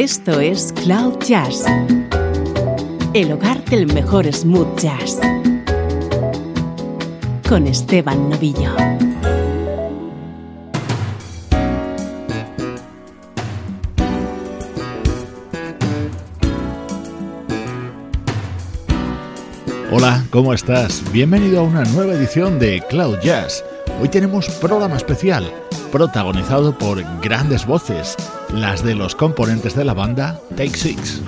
Esto es Cloud Jazz, el hogar del mejor smooth jazz, con Esteban Novillo. Hola, ¿cómo estás? Bienvenido a una nueva edición de Cloud Jazz. Hoy tenemos programa especial, protagonizado por grandes voces, las de los componentes de la banda Take Six.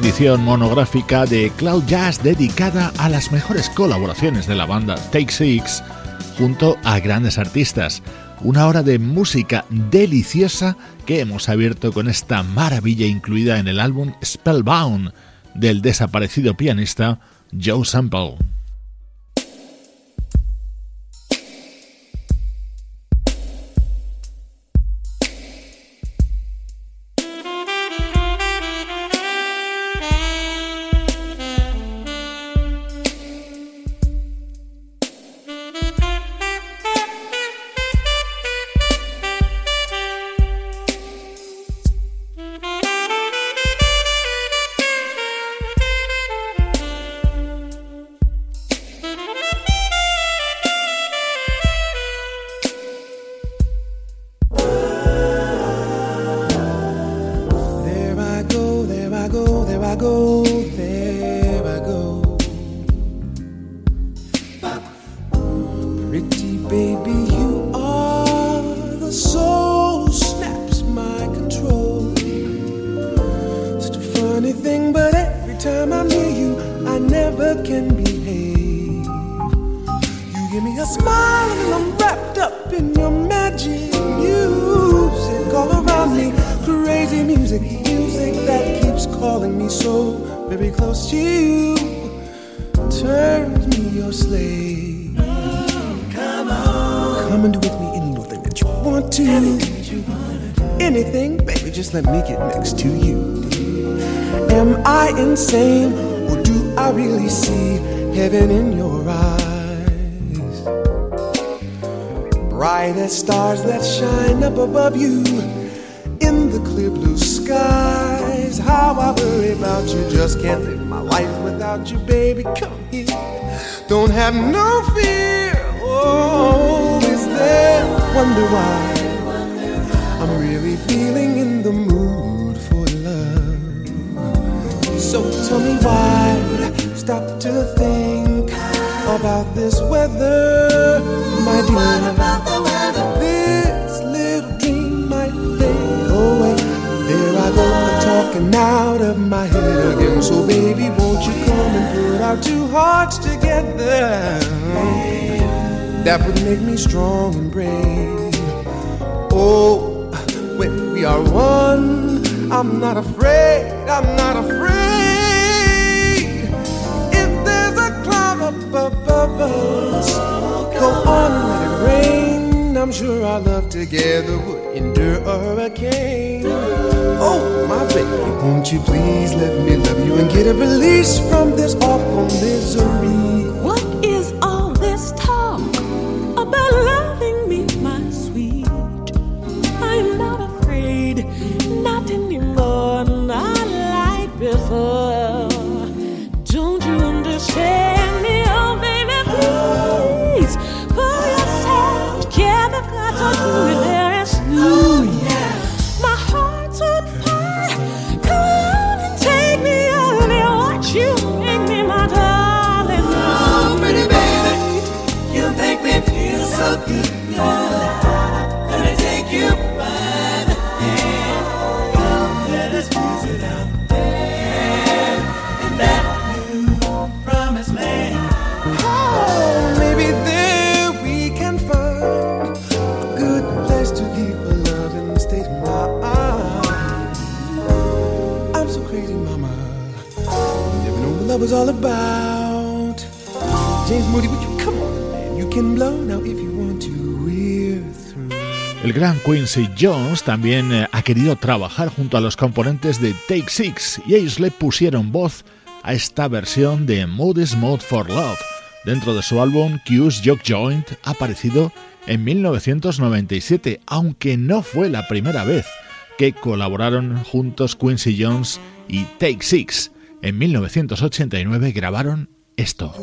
Edición monográfica de Cloud Jazz dedicada a las mejores colaboraciones de la banda Take Six junto a grandes artistas. Una hora de música deliciosa que hemos abierto con esta maravilla incluida en el álbum Spellbound del desaparecido pianista Joe Sample. Just can't live my life without you, baby. Come here, don't have no fear. Oh, is there wonder why I'm really feeling in the mood for love? So tell me why, stop to think about this weather, my dear. Talking out of my head again. So baby, won't you come and put our two hearts together? That would make me strong and brave. Oh, when we are one, I'm not afraid. I'm not afraid. If there's a cloud up above us, go on let it. I'm sure our love together would endure a hurricane. Oh, my baby, won't you please let me love you and get a release from this awful misery? What about. James Moody, would you come on? You can blow now if you want to. Through. El gran Quincy Jones también eh, ha querido trabajar junto a los componentes de Take Six y ellos le pusieron voz a esta versión de Mood is Mode for Love dentro de su álbum Q's Jock Joint aparecido en 1997, aunque no fue la primera vez que colaboraron juntos Quincy Jones y Take Six. En 1989 grabaron esto.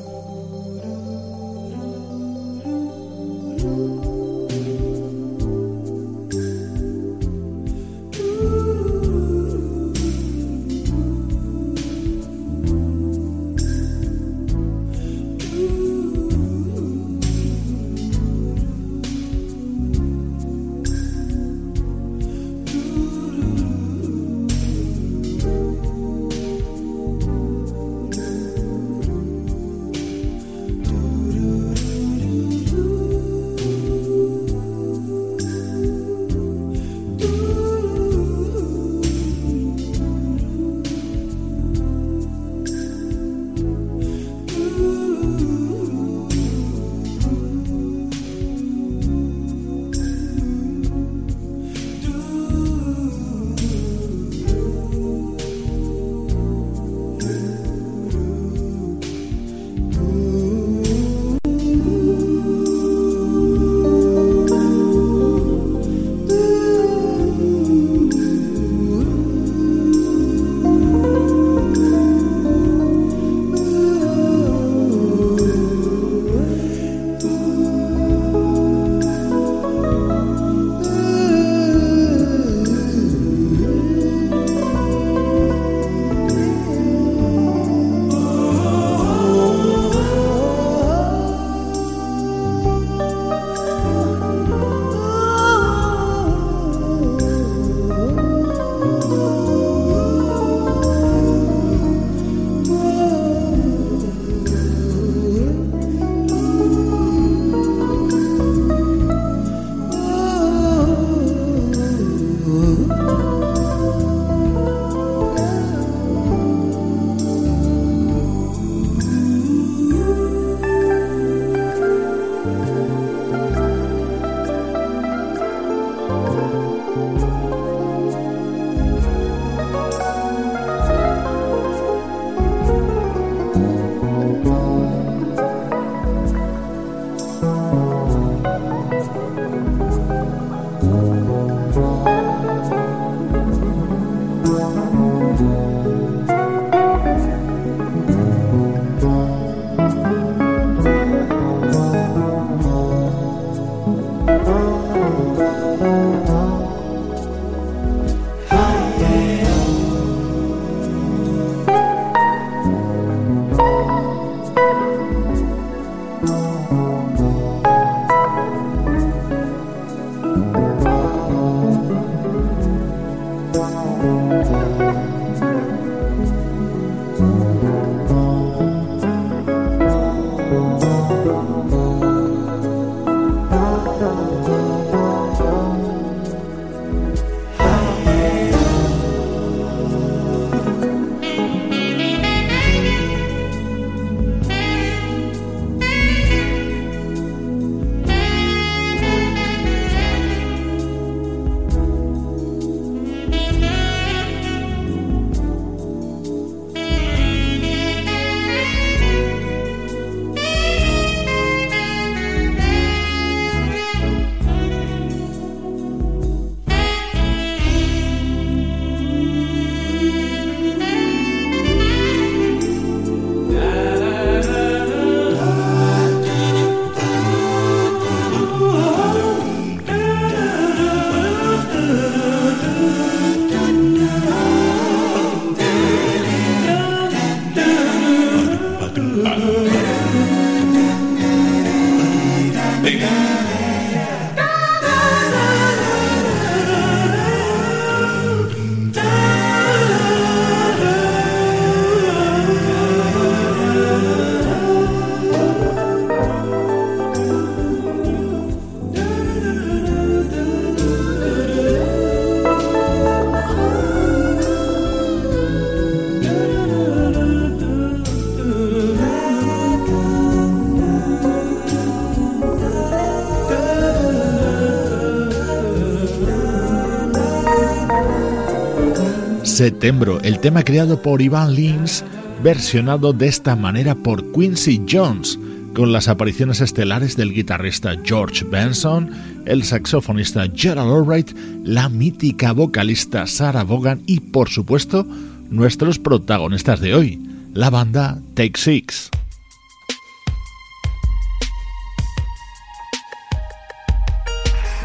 Septembro, el tema creado por Ivan Lins, versionado de esta manera por Quincy Jones, con las apariciones estelares del guitarrista George Benson, el saxofonista Gerald Albright, la mítica vocalista Sarah Vaughan y, por supuesto, nuestros protagonistas de hoy, la banda Take Six.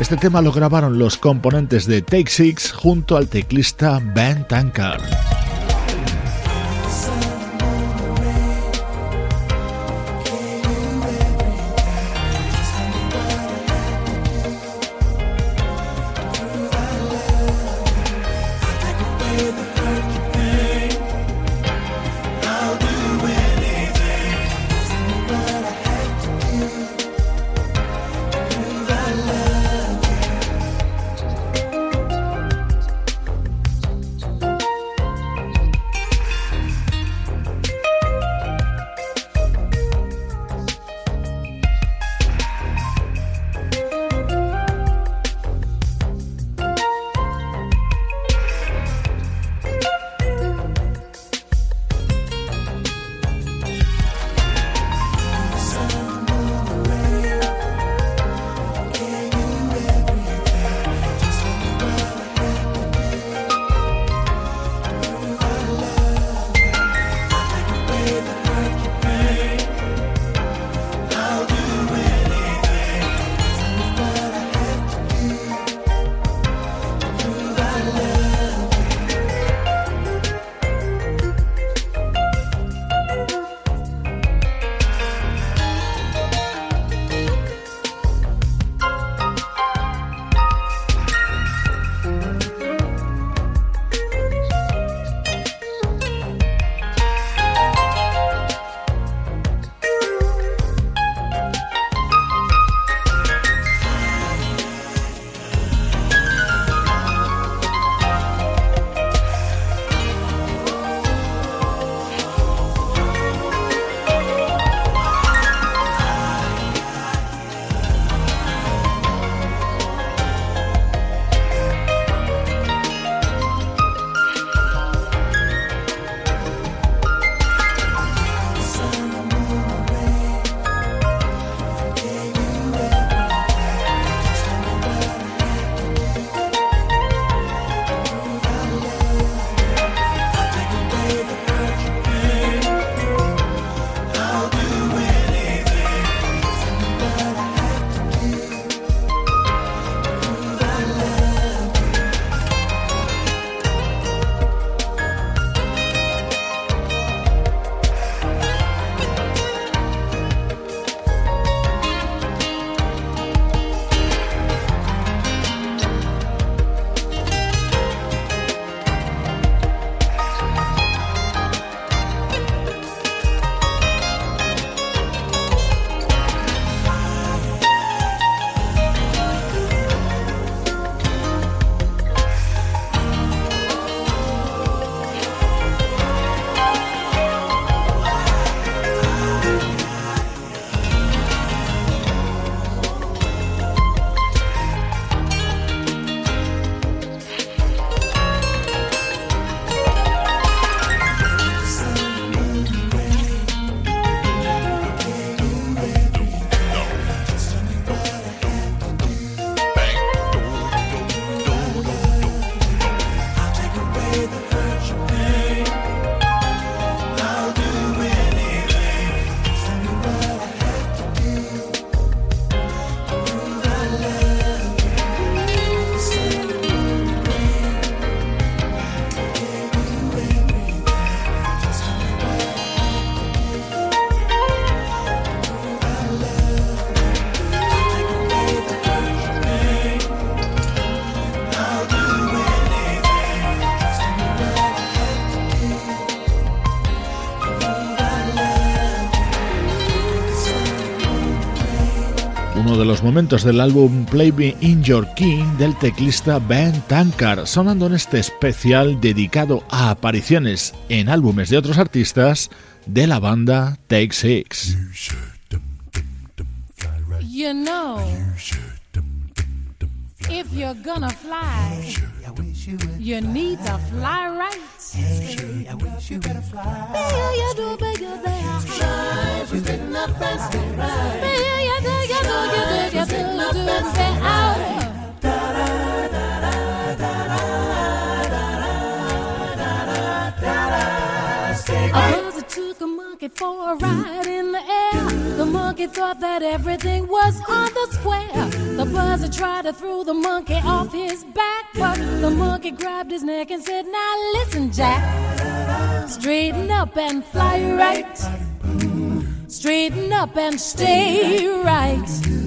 Este tema lo grabaron los componentes de Take Six junto al teclista Ben Tankard. Del álbum Play Me In Your King del teclista Ben Tankard, sonando en este especial dedicado a apariciones en álbumes de otros artistas de la banda Take Six. You know, if you're gonna fly, you need to fly right. I wish you better fly. Yeah, you do, you there. Fly, you sitting up and stay right. Yeah, you do, you do, you do, you do, you do, and stay out. Da monkey for a ride in the air. The monkey thought that everything was on the square. The buzzer tried to throw the monkey off his back, but the monkey grabbed his neck and said, Now listen, Jack. Straighten up and fly right. Straighten up and stay right.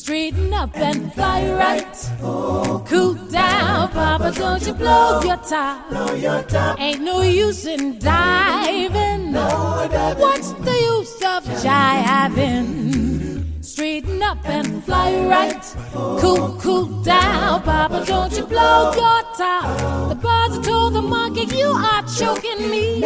Straighten up and fly right. Cool down, Papa, don't you blow your top. Blow your top. Ain't no use in diving. No, What's the use of jiving? Straighten up and fly right. Cool, cool down, Papa, don't you blow your top. The birds told the monkey, You are choking me.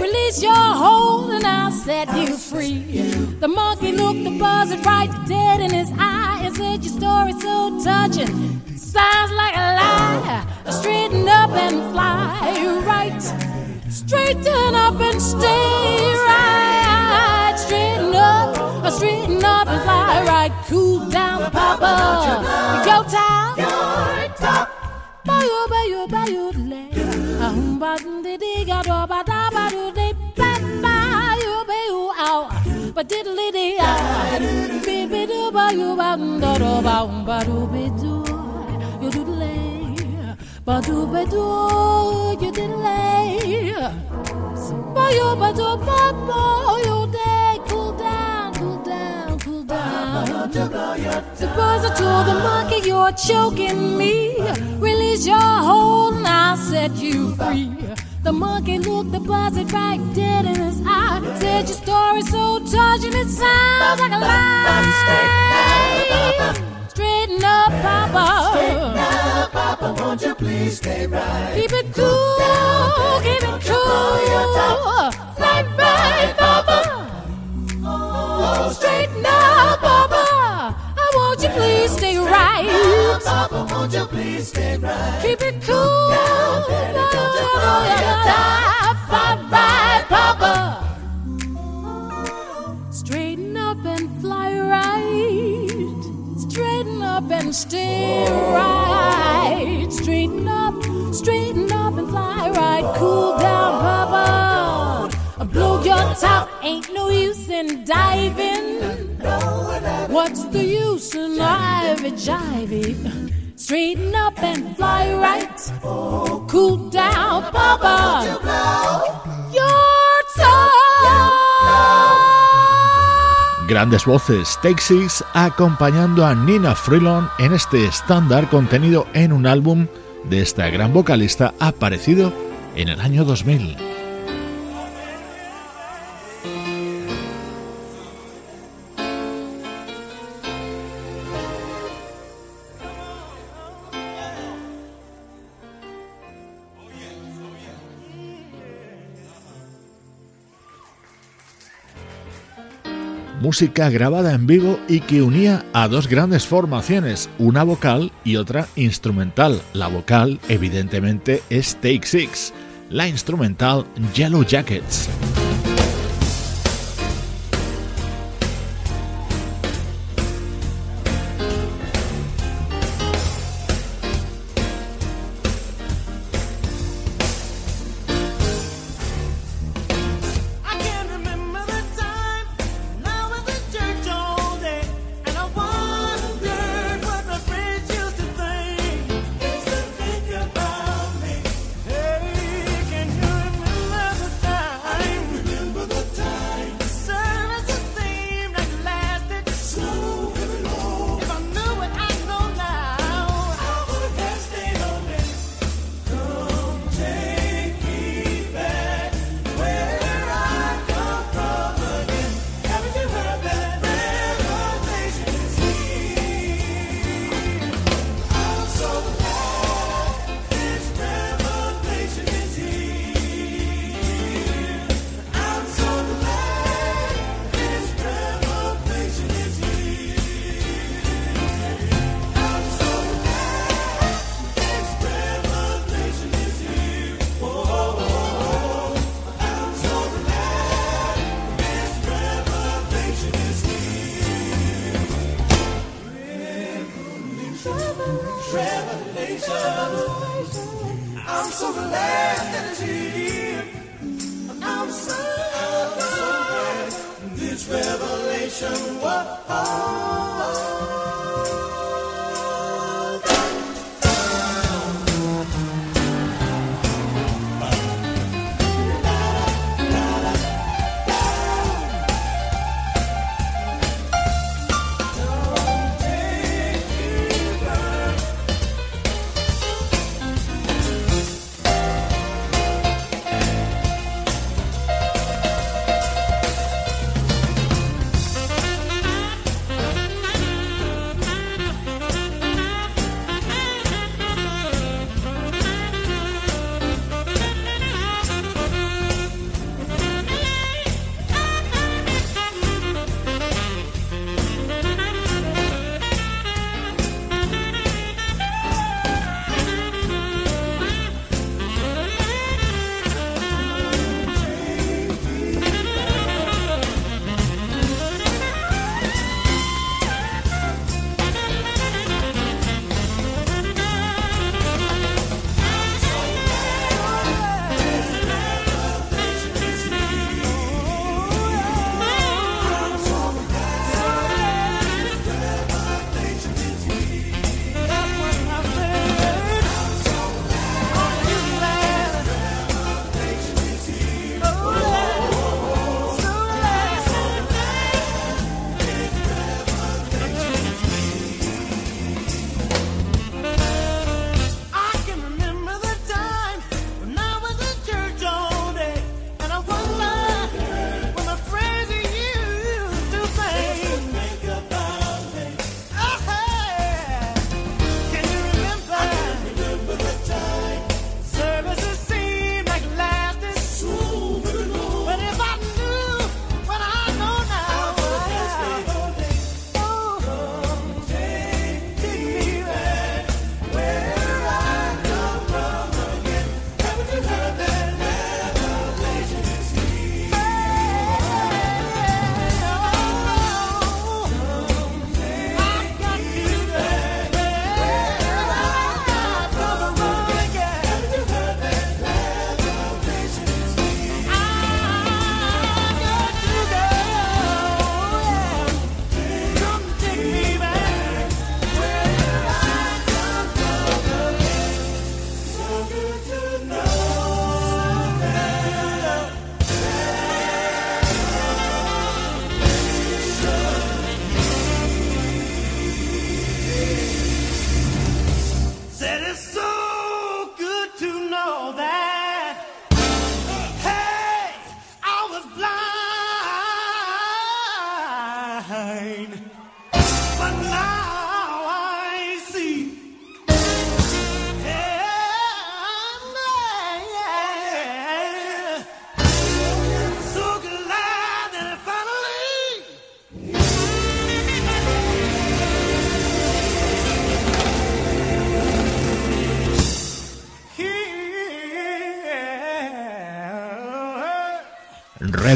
Release your hold and I'll set you free. The monkey looked the buzzard right dead in his eye and said, Your story's so touching. Sounds like a lie. Straighten up and fly right. Straighten up and stay right. Straighten up, straighten up and fly right. Cool topper. Your top. Your top. Bayo, bayo, bayo, le. Ahum badum de de ga do ba da ba do de ba bayo bayo ow. Ba diddly de ow. Be be do bayo ba do do ba um ba do be do. You do le. Ba do be do you diddly. Bayo ba do ba ba you de down. The buzzer told the monkey, You're choking me. Release your hold and I'll set you free. The monkey looked the buzzard right dead in his eye. Said, Your story's so touching, it sounds like a lie. Straighten up, Papa. Straighten up, Papa. Won't you please stay right? Keep it cool, keep it cool. Fly right, Papa. Oh, straighten up, please stay right. Papa, won't you please stay right? Keep it cool. Fly right, Papa. Straighten up and fly right. Straighten up and stay right. Straighten up, straighten up and fly right. Cool down, Papa. Blow your top, ain't no use in diving. What's the use in ivy jivey? Straighten up and fly right. Cool down, Papa. Grandes voces, Six acompañando a Nina Freelon en este estándar contenido en un álbum de esta gran vocalista aparecido en el año 2000. Música grabada en vivo y que unía a dos grandes formaciones, una vocal y otra instrumental. La vocal, evidentemente, es Take Six, la instrumental Yellow Jackets.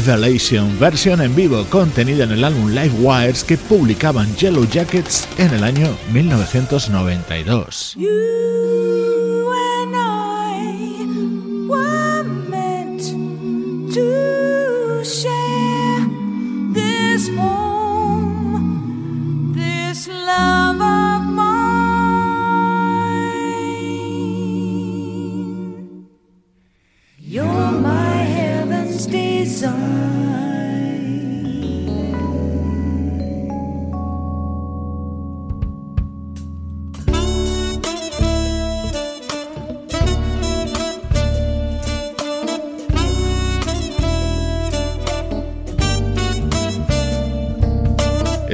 Revelation, versión en vivo contenida en el álbum Live Wires que publicaban Yellow Jackets en el año 1992.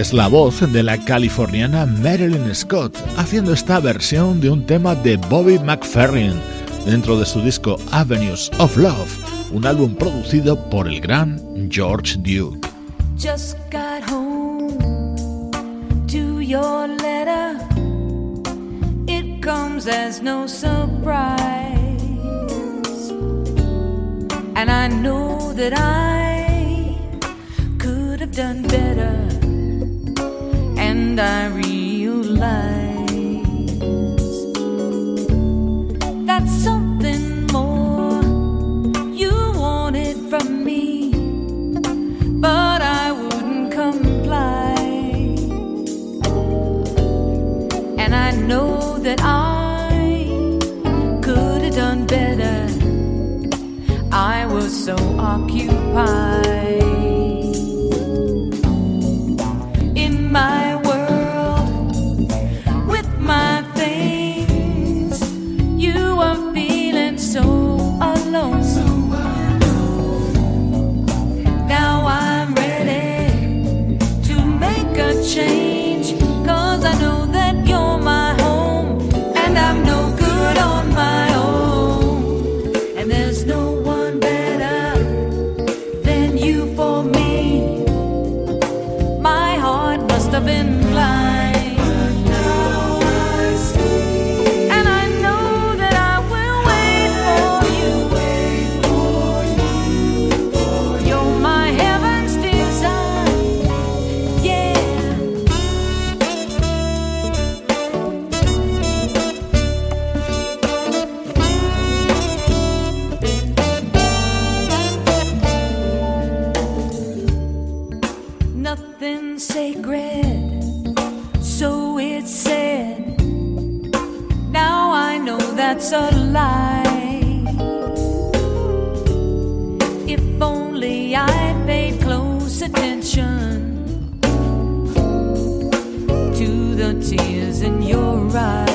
Es la voz de la californiana Marilyn Scott haciendo esta versión de un tema de Bobby McFerrin dentro de su disco Avenues of Love, un álbum producido por el gran George Duke. Just got home to your letter. It comes as no surprise. And I know that I could have done better. and I realize that something more you wanted from me, but I wouldn't comply. And I know that I could have done better. I was so occupied. sacred, so it said. Now I know that's a lie. If only I paid close attention to the tears in your eyes.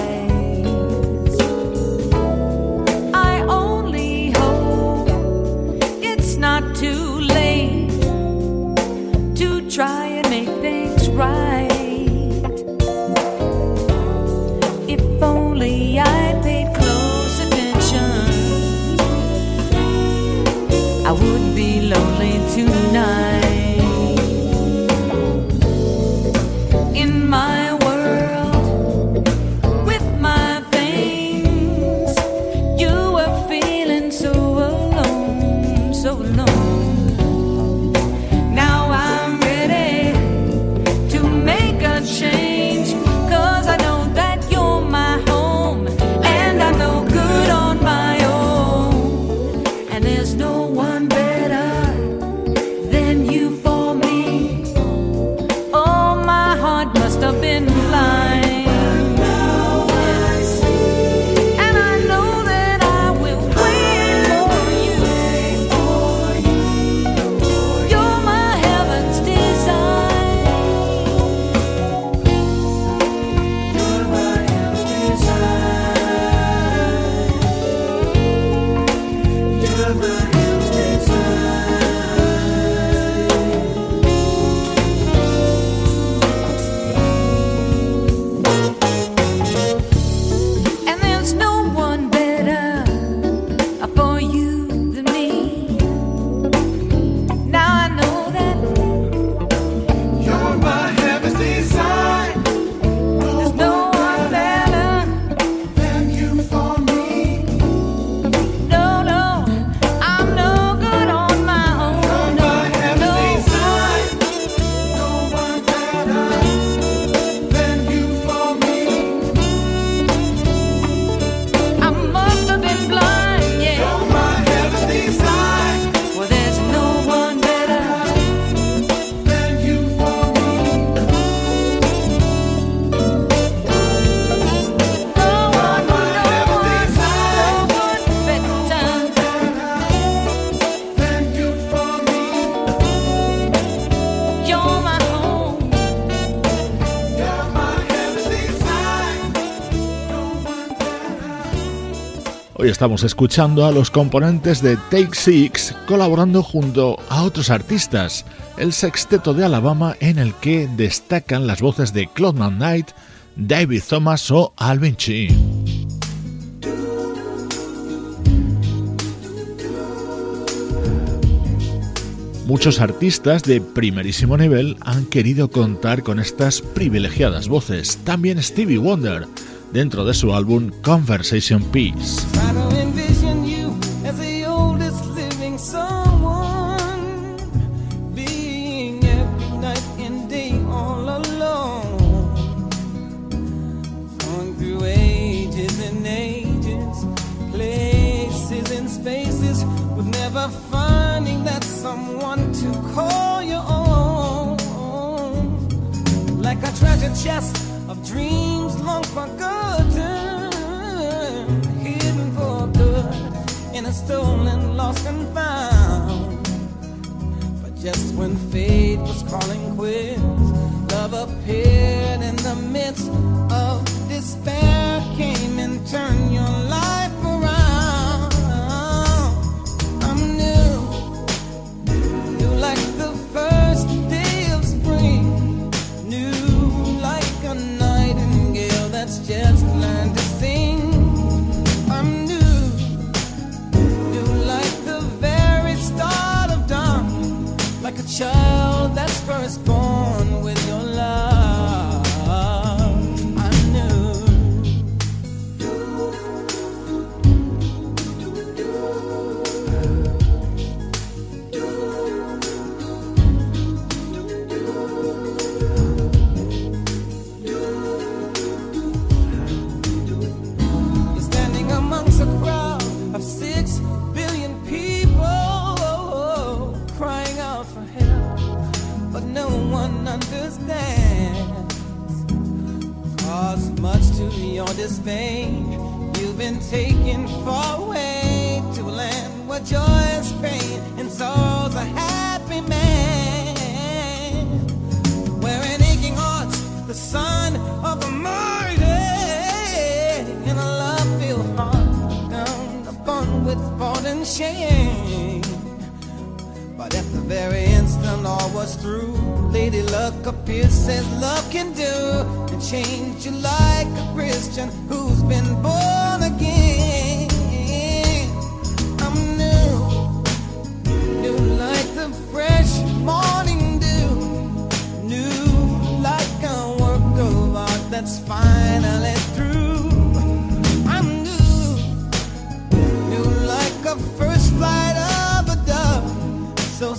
Estamos escuchando a los componentes de Take Six colaborando junto a otros artistas, el sexteto de Alabama en el que destacan las voces de Claude Knight, David Thomas o Alvin Chi. Muchos artistas de primerísimo nivel han querido contar con estas privilegiadas voces, también Stevie Wonder dentro de su álbum Conversation Piece. Chest of dreams long forgotten, hidden for good in a stolen, lost and found. But just when fate was calling quits, love appeared in the midst of despair, came and turned your life you've been taken far away to land where joy is pain and sorrow's a happy man where in aching hearts the son of a mighty and a love-filled heart down upon with fault and shame. But at the very instant all was through, Lady Luck appeared, says love can do and change you like a Christian who's been born again. I'm new, new like the fresh morning dew, new like a work of art that's finally through. I'm new, new like a first flight of a dove, so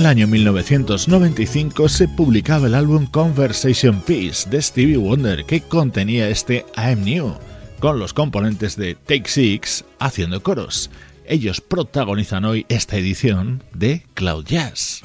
el año 1995 se publicaba el álbum Conversation Piece de Stevie Wonder que contenía este I'm New, con los componentes de Take Six haciendo coros. Ellos protagonizan hoy esta edición de Cloud Jazz.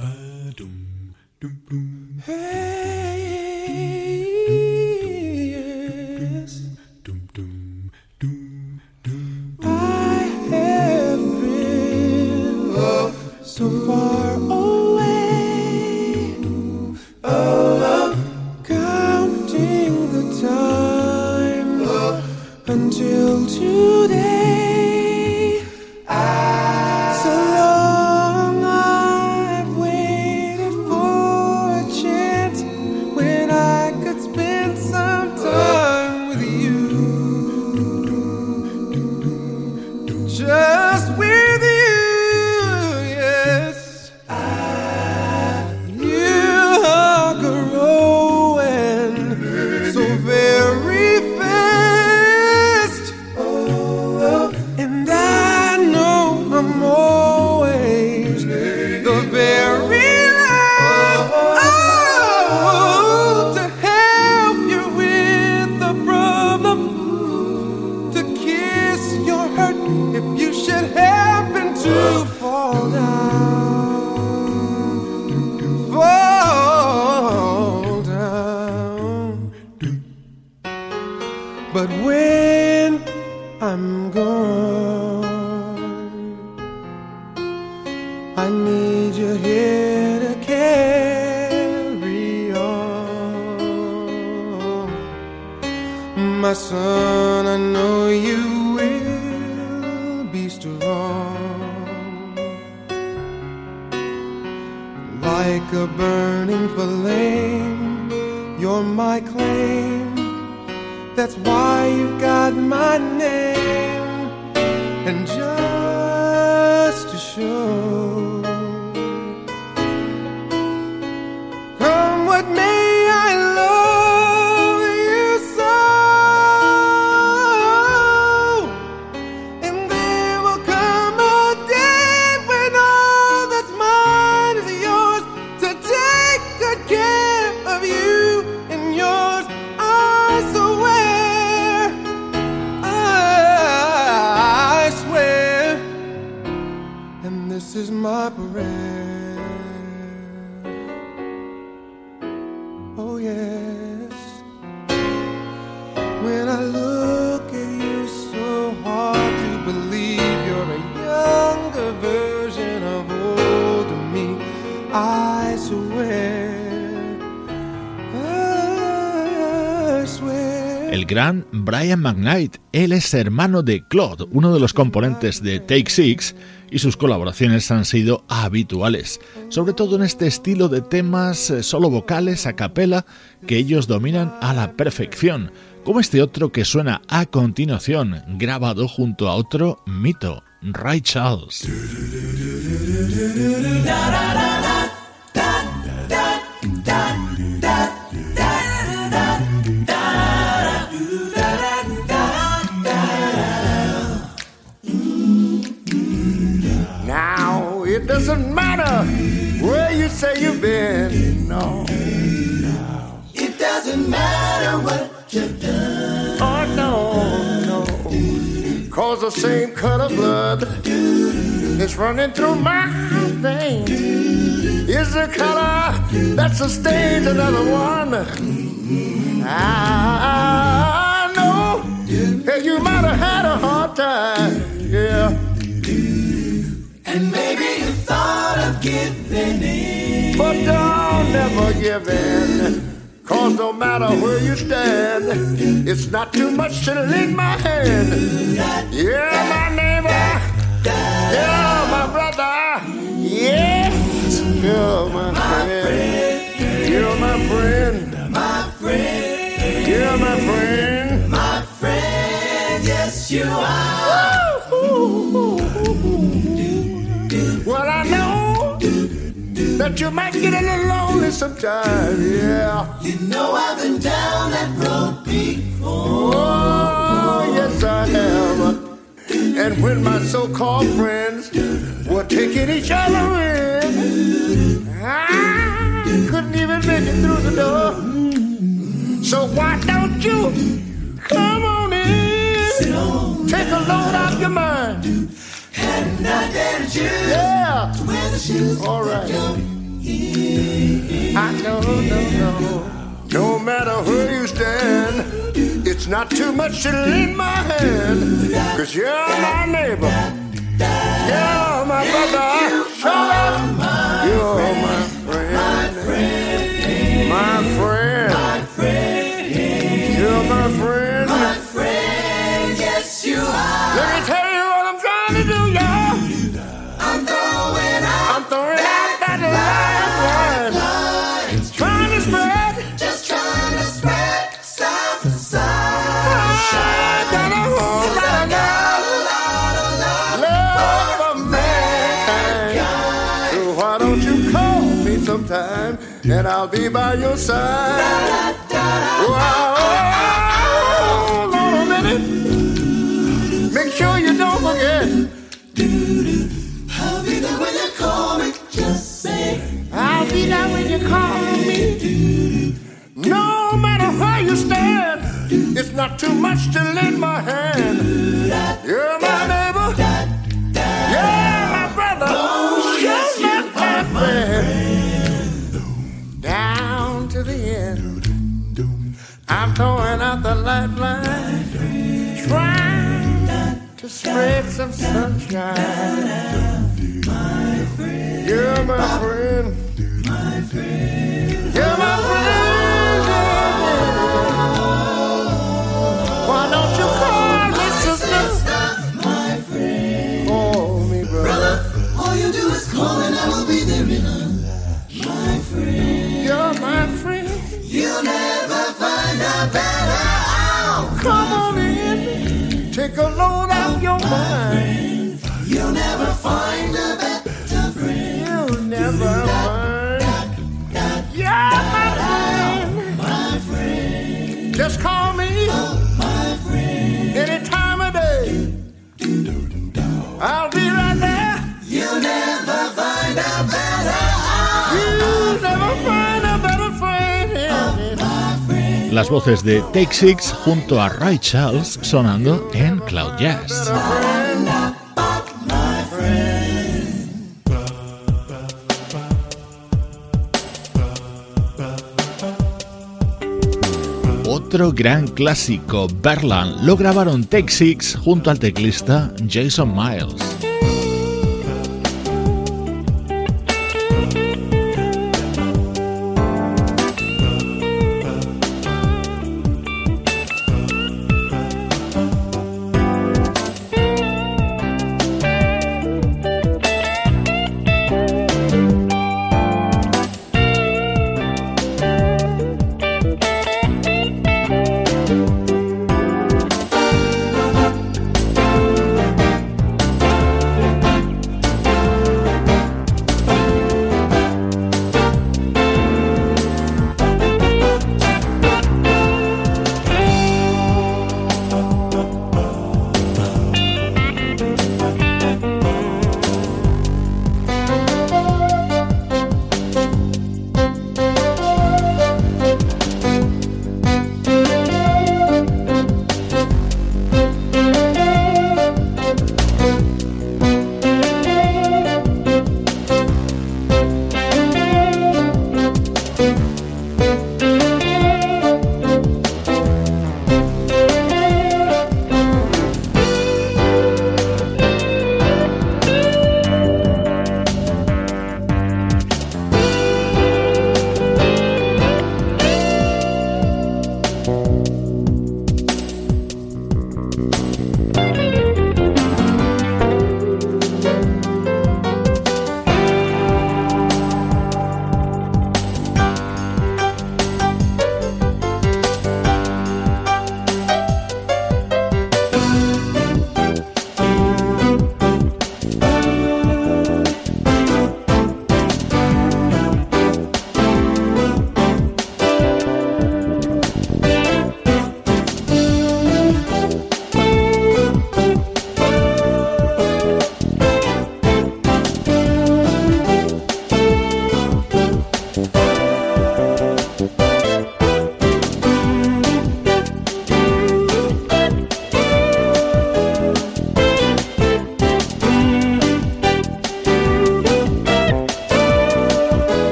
Brian McKnight. Él es hermano de Claude, uno de los componentes de Take Six, y sus colaboraciones han sido habituales, sobre todo en este estilo de temas eh, solo vocales a capela que ellos dominan a la perfección, como este otro que suena a continuación, grabado junto a otro mito, Ray Charles. Say you've been. No. It doesn't matter what you've done. Oh, no, no. Cause the same color blood is running through my veins. Is the color that sustains another one. I in. Cause no matter where you stand, it's not too much to lend my hand. Yeah, my neighbor. Yeah, my brother. Yes, you're my friend. You're my friend. My friend. You're my friend. My friend. Yes, you are. Well, I know that you might get a little lonely sometimes, yeah. You know I've been down that road before. Oh, yes, I have. And when my so-called friends were taking each other in, I couldn't even make it through the door. So why don't you come on in? Take a load off your mind. And I dare you Yeah. to wear the shoes All right. Jump I know, no, no. No matter where you stand, it's not too much to lend my hand. Cause you're my neighbor. You're my brother. Shut up. You're my friend. My friend, My friend. my friend, You're my friend. my friend, yes Yes, you are. Let me tell sometime and I'll be by your side. Wow, hold on a minute. Make sure you don't forget. I'll be there when you call me. Just say I'll be there when you call not too much to lend my hand. You're my neighbor. Yeah, my brother. Oh, yes, You're not my friend. Down to the end. I'm throwing out the lifeline. Trying to spread some sunshine. You're my friend. You're You're my friend. You'll never find a better out. Come on in. Take a load off your mind. You'll never find a Las voces de Take Six junto a Ray Charles sonando en Cloud Jazz. Otro gran clásico, Berlan, lo grabaron Take Six junto al teclista Jason Miles.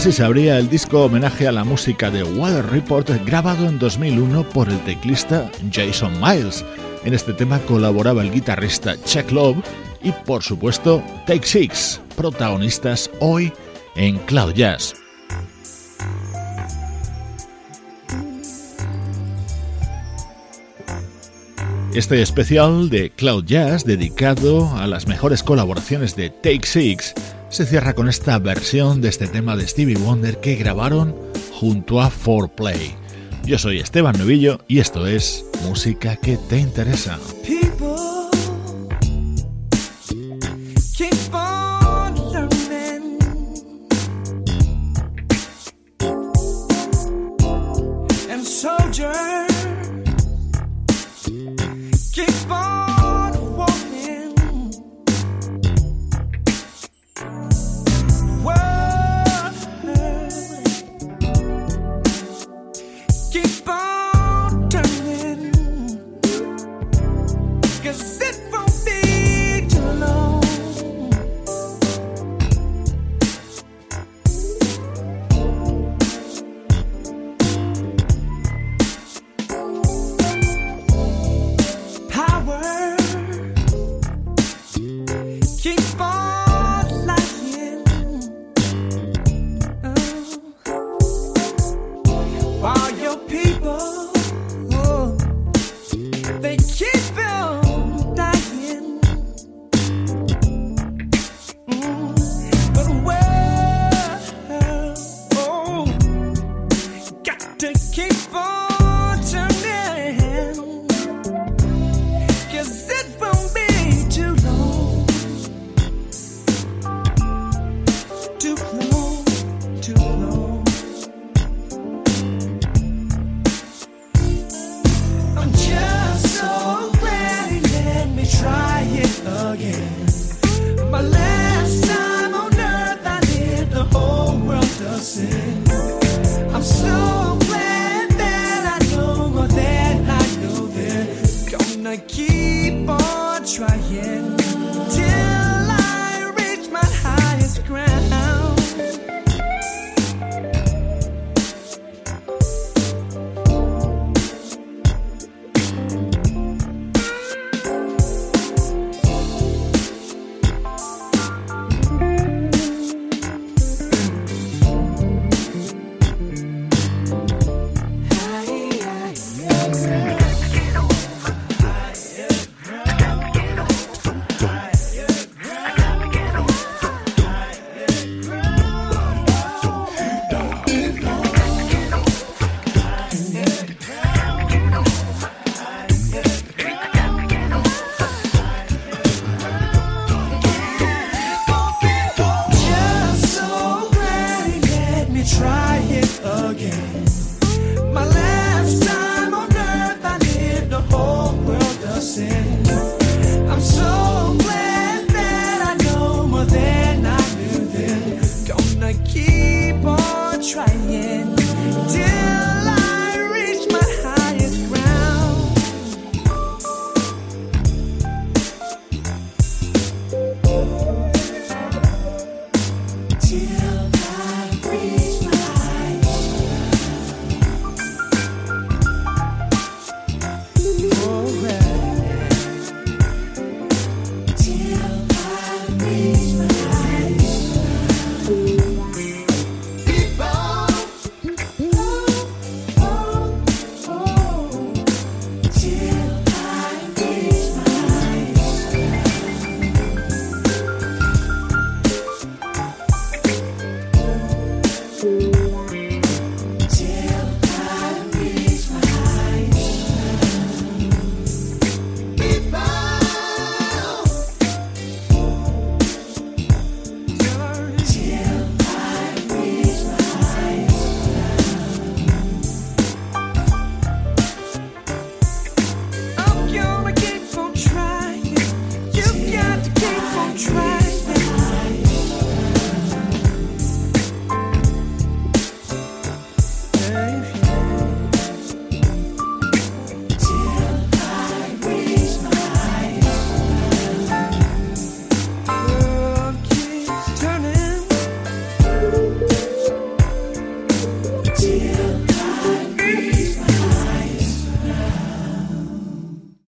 Así se abría el disco homenaje a la música de Water Report grabado en 2001 por el teclista Jason Miles. En este tema colaboraba el guitarrista Chuck Love y por supuesto Take Six, protagonistas hoy en Cloud Jazz. Este especial de Cloud Jazz dedicado a las mejores colaboraciones de Take Six se cierra con esta versión de este tema de Stevie Wonder que grabaron junto a 4Play. Yo soy Esteban Novillo y esto es Música que te interesa.